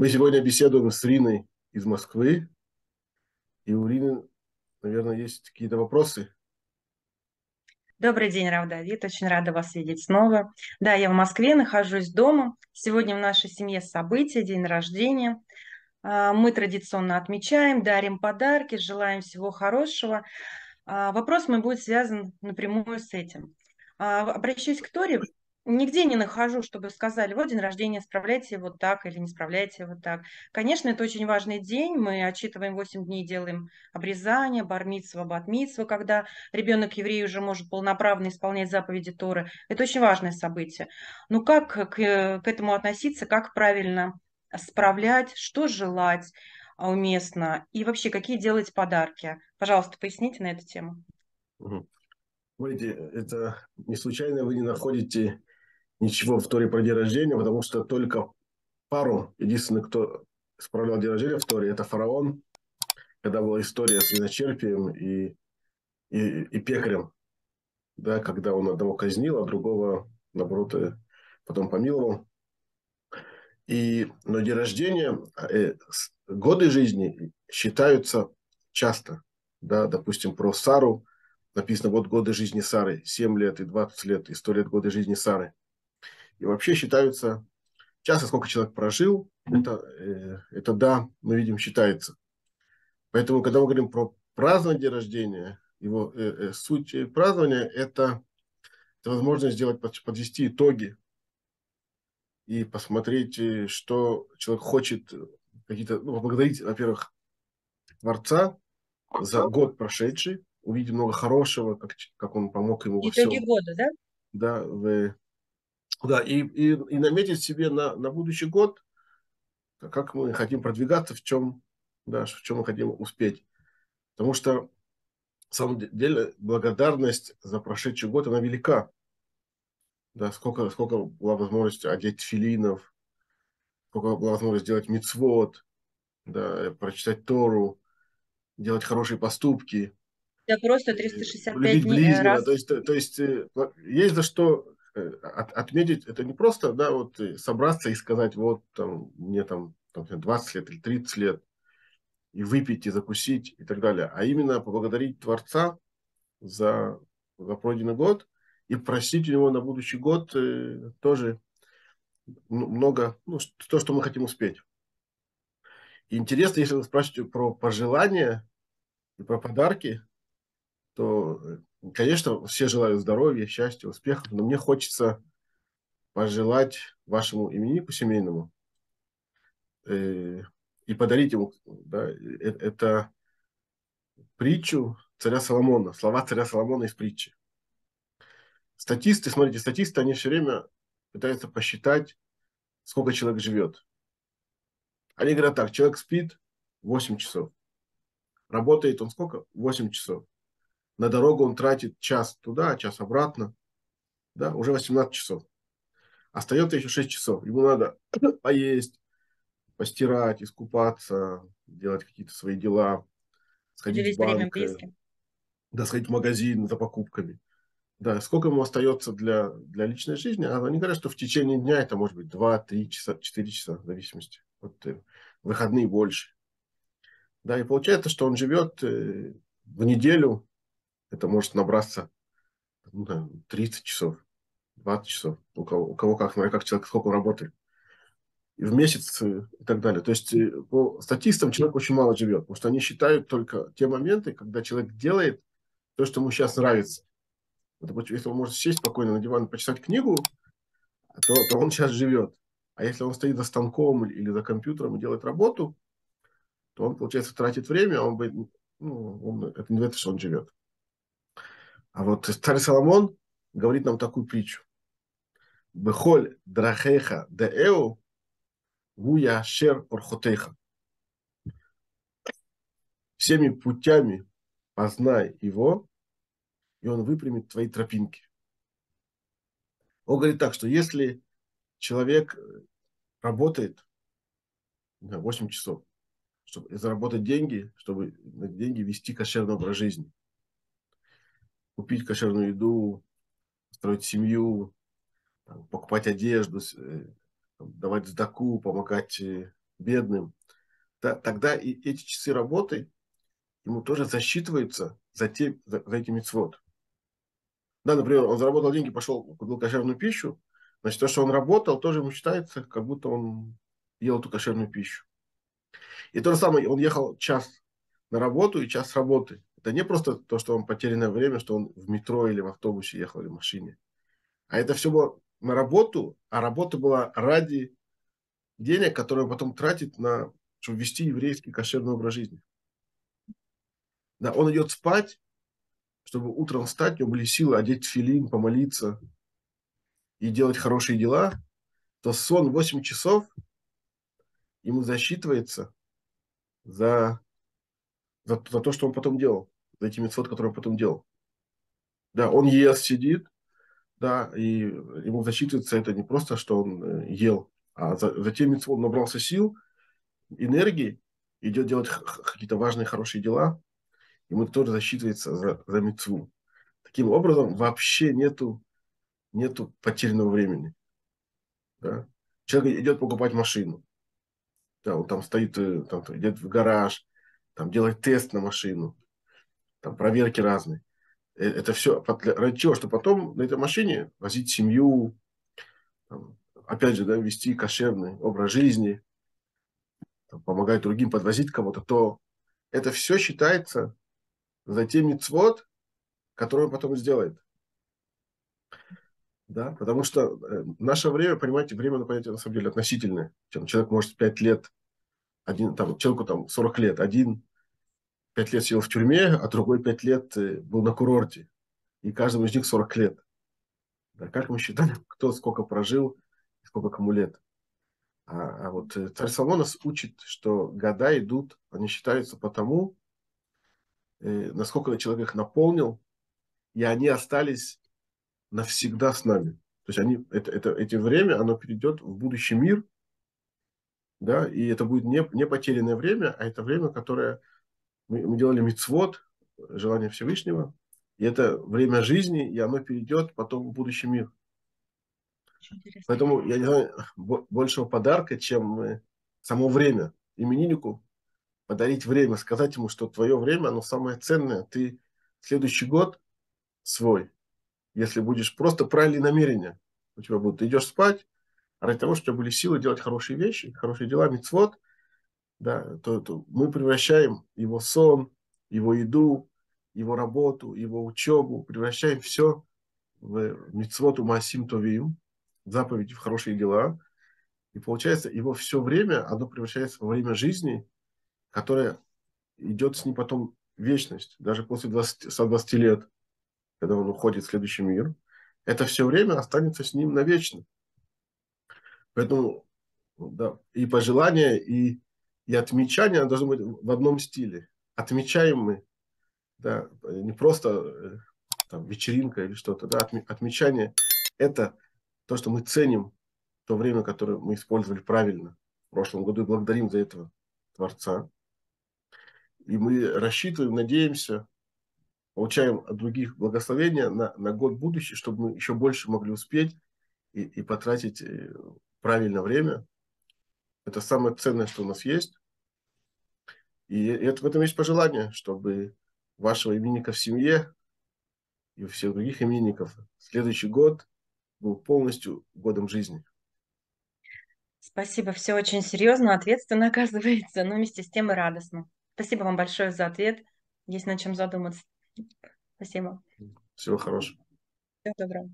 Мы сегодня беседуем с Риной из Москвы. И у Рины, наверное, есть какие-то вопросы. Добрый день, Рав Давид. Очень рада вас видеть снова. Да, я в Москве, нахожусь дома. Сегодня в нашей семье событие, день рождения. А, мы традиционно отмечаем, дарим подарки, желаем всего хорошего. А, вопрос мой будет связан напрямую с этим. А, обращаюсь к Торе. Нигде не нахожу, чтобы сказали, вот день рождения, справляйте его так или не справляйте его так. Конечно, это очень важный день, мы отчитываем 8 дней, делаем обрезание, бармитсва, батмитсва, когда ребенок еврей уже может полноправно исполнять заповеди Торы. Это очень важное событие. Но как к, к этому относиться, как правильно справлять, что желать а, уместно и вообще какие делать подарки? Пожалуйста, поясните на эту тему. Смотрите, это не случайно вы не находите ничего в Торе про день рождения, потому что только пару, единственный, кто справлял день рождения в Торе, это фараон, когда была история с виночерпием и, и, и пекарем, да, когда он одного казнил, а другого, наоборот, э, потом помиловал. И, но день рождения, э, годы жизни считаются часто. Да, допустим, про Сару написано вот годы жизни Сары, 7 лет и 20 лет, история годы жизни Сары. И вообще считаются, часто сколько человек прожил, это, э, это да, мы видим, считается. Поэтому, когда мы говорим про празднование день рождения, его э, э, суть празднования – это, это возможность сделать, подвести итоги и посмотреть, э, что человек хочет, какие-то, ну, поблагодарить, во-первых, Творца за год прошедший, увидеть много хорошего, как, как он помог ему во Итоги всем. года, да? Да, в, да, и, и, и наметить себе на, на будущий год, как мы хотим продвигаться, в чем, да, в чем мы хотим успеть. Потому что, на самом деле, благодарность за прошедший год, она велика. Да, сколько, сколько была возможность одеть филинов, сколько была возможность сделать мицвод, да, прочитать Тору, делать хорошие поступки. Да просто 365 дней э, раз. То есть, то, то есть э, есть за что от, отметить, это не просто, да, вот собраться и сказать, вот там, мне там, там 20 лет или 30 лет, и выпить, и закусить, и так далее, а именно поблагодарить Творца за, за пройденный год и просить у него на будущий год э, тоже много, ну, то, что мы хотим успеть. Интересно, если вы спрашиваете про пожелания и про подарки, то э, Конечно, все желают здоровья, счастья, успехов, но мне хочется пожелать вашему имениннику семейному э, и подарить ему да, э, это притчу царя Соломона, слова царя Соломона из притчи. Статисты, смотрите, статисты, они все время пытаются посчитать, сколько человек живет. Они говорят так, человек спит 8 часов. Работает он сколько? 8 часов. На дорогу он тратит час туда, час обратно. Да, уже 18 часов. Остается еще 6 часов. Ему надо поесть, постирать, искупаться, делать какие-то свои дела, сходить в банк, э, да, сходить в магазин за покупками. Да, сколько ему остается для, для личной жизни? А они говорят, что в течение дня это может быть 2-3 часа, 4 часа, в зависимости. Вот, э, выходные больше. Да, и получается, что он живет э, в неделю это может набраться ну, 30 часов, 20 часов, у кого, у кого как, смотря как человек, сколько он работает. И в месяц э, и так далее. То есть э, по статистам человек очень мало живет, потому что они считают только те моменты, когда человек делает то, что ему сейчас нравится. Допустим, если он может сесть спокойно на диван и почитать книгу, то, то он сейчас живет. А если он стоит за станком или за компьютером и делает работу, то он, получается, тратит время, а он, бы, ну, он, это не это, что он живет. А вот царь Соломон говорит нам такую притчу. Бехоль драхеха деэу гуя шер орхотеха. Всеми путями познай его, и он выпрямит твои тропинки. Он говорит так, что если человек работает 8 часов, чтобы заработать деньги, чтобы на деньги вести кошерный образ жизни, купить кошерную еду, строить семью, там, покупать одежду, э, давать сдаку, помогать э, бедным, да, тогда и эти часы работы ему тоже засчитываются за, те, за, за эти мецвод. Да, например, он заработал деньги, пошел, купил кошерную пищу, значит, то, что он работал, тоже ему считается, как будто он ел эту кошерную пищу. И то же самое, он ехал час на работу и час с работы. Это не просто то, что он потерянное время, что он в метро или в автобусе ехал или в машине. А это все было на работу, а работа была ради денег, которые он потом тратит на, чтобы вести еврейский кошерный образ жизни. Да, он идет спать, чтобы утром встать, у него были силы одеть филин, помолиться и делать хорошие дела, то сон 8 часов ему засчитывается за, за, за то, что он потом делал, за эти мецвод, которые он потом делал. Да, он ест, сидит, да, и ему засчитывается это не просто, что он э, ел, а за, за те мецвод он набрался сил, энергии, идет делать какие-то важные, хорошие дела, ему тоже засчитывается за, за мецву. Таким образом, вообще нету, нету потерянного времени. Да? Человек идет покупать машину. Да, он там стоит, э, там, идет в гараж, там делает тест на машину, там проверки разные. Э, это все ради чего? Что потом на этой машине возить семью, там, опять же, да, вести кошерный образ жизни, там, помогать другим, подвозить кого-то, то это все считается за те мицвод, которые он потом сделает. Да, потому что э, наше время, понимаете, время на понятие на самом деле относительное. Человек может 5 лет, один, там, человеку там 40 лет, один 5 лет сидел в тюрьме, а другой 5 лет э, был на курорте. И каждому из них 40 лет. Да, как мы считали, кто сколько прожил, сколько кому лет. А, а вот э, царь Соломон нас учит, что года идут, они считаются потому, э, насколько человек их наполнил, и они остались навсегда с нами. То есть они, это, это, это время, оно перейдет в будущий мир, да, и это будет не, не потерянное время, а это время, которое мы, мы делали мицвод, желание Всевышнего, и это время жизни, и оно перейдет потом в будущий мир. Поэтому я не знаю большего подарка, чем само время имениннику подарить время, сказать ему, что твое время, оно самое ценное. Ты следующий год свой, если будешь просто правильные намерения, у тебя будут, ты идешь спать, ради того, чтобы были силы делать хорошие вещи, хорошие дела, мицвод, да, то, то мы превращаем его сон, его еду, его работу, его учебу, превращаем все в мицвод у Масим Товим, заповеди в хорошие дела. И получается, его все время, оно превращается во время жизни, которая идет с ним потом вечность, даже после 20, 120 лет, когда он уходит в следующий мир, это все время останется с ним навечно. Поэтому да, и пожелания, и, и отмечания должны быть в одном стиле. Отмечаем мы, да, не просто э, там, вечеринка или что-то, да, отмечание – это то, что мы ценим то время, которое мы использовали правильно в прошлом году и благодарим за этого Творца. И мы рассчитываем, надеемся, получаем от других благословения на, на год будущий, чтобы мы еще больше могли успеть и, и потратить правильное время. Это самое ценное, что у нас есть. И это, в этом есть пожелание, чтобы вашего именинника в семье и у всех других именинников следующий год был полностью годом жизни. Спасибо, все очень серьезно, ответственно оказывается, но вместе с тем и радостно. Спасибо вам большое за ответ. Есть над чем задуматься. Спасибо. Всего хорошего. Всего доброго.